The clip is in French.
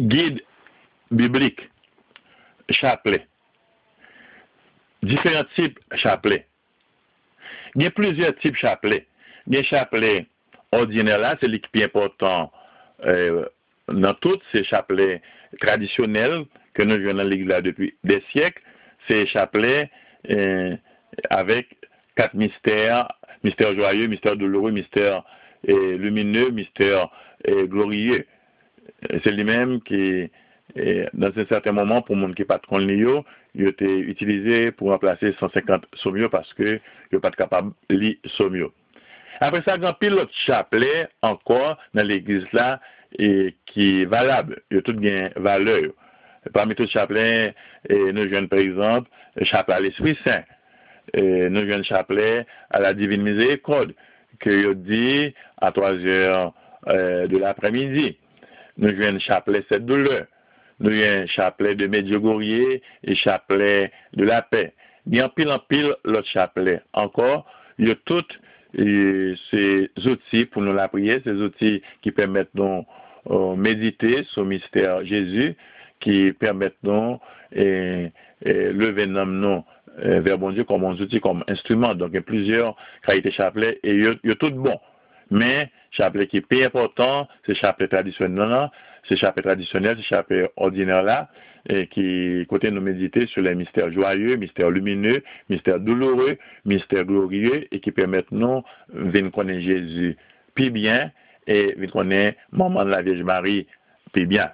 guide biblique, chapelet. Différents types chapelet. Il y a plusieurs types chapelet. Il y a chapelet ordinaire là, c'est l'équipe important euh, dans tous ces chapelets traditionnels que nous jouons dans l'Église depuis des siècles. Ces chapelets euh, avec quatre mystères, mystère joyeux, mystère douloureux, mystère euh, lumineux, mystère glorieux. C'est lui-même qui, dans un certain moment, pour monde qui pas trop il a été utilisé pour remplacer 150 sommiaux parce que il pas capable de lire sommiaux. Après ça, il a pile l'autre chapelet encore dans l'église là et qui est valable. Il y a tout bien valeur. Parmi tous les chapelets, nous avons par exemple le chapelet à l'Esprit Saint. Et nous le chapelet à la Divine Miséricorde, que dit à 3 heures euh, de l'après-midi. Nous avons le chapelet cette douleur. Nous avons un chapelet de Medjugorje et chapelet de la paix. Il y a pile en pile l'autre chapelet. Encore, il y a toutes ces outils pour nous la prier, ces outils qui permettent de euh, méditer sur le mystère Jésus, qui permettent de et, lever nos euh, vers bon Dieu comme un outil, comme instrument. Donc, il y a plusieurs qualités chapelet et il y a tout bon. Mais, chapelet qui est plus important, c'est chapelet traditionnel, c'est chapelet traditionnel, chapelet ordinaire là, et qui nous méditer sur les mystères joyeux, mystères lumineux, mystères douloureux, mystères glorieux, et qui permettent nous de connaître Jésus plus bien et de connaître maman de la Vierge Marie plus bien.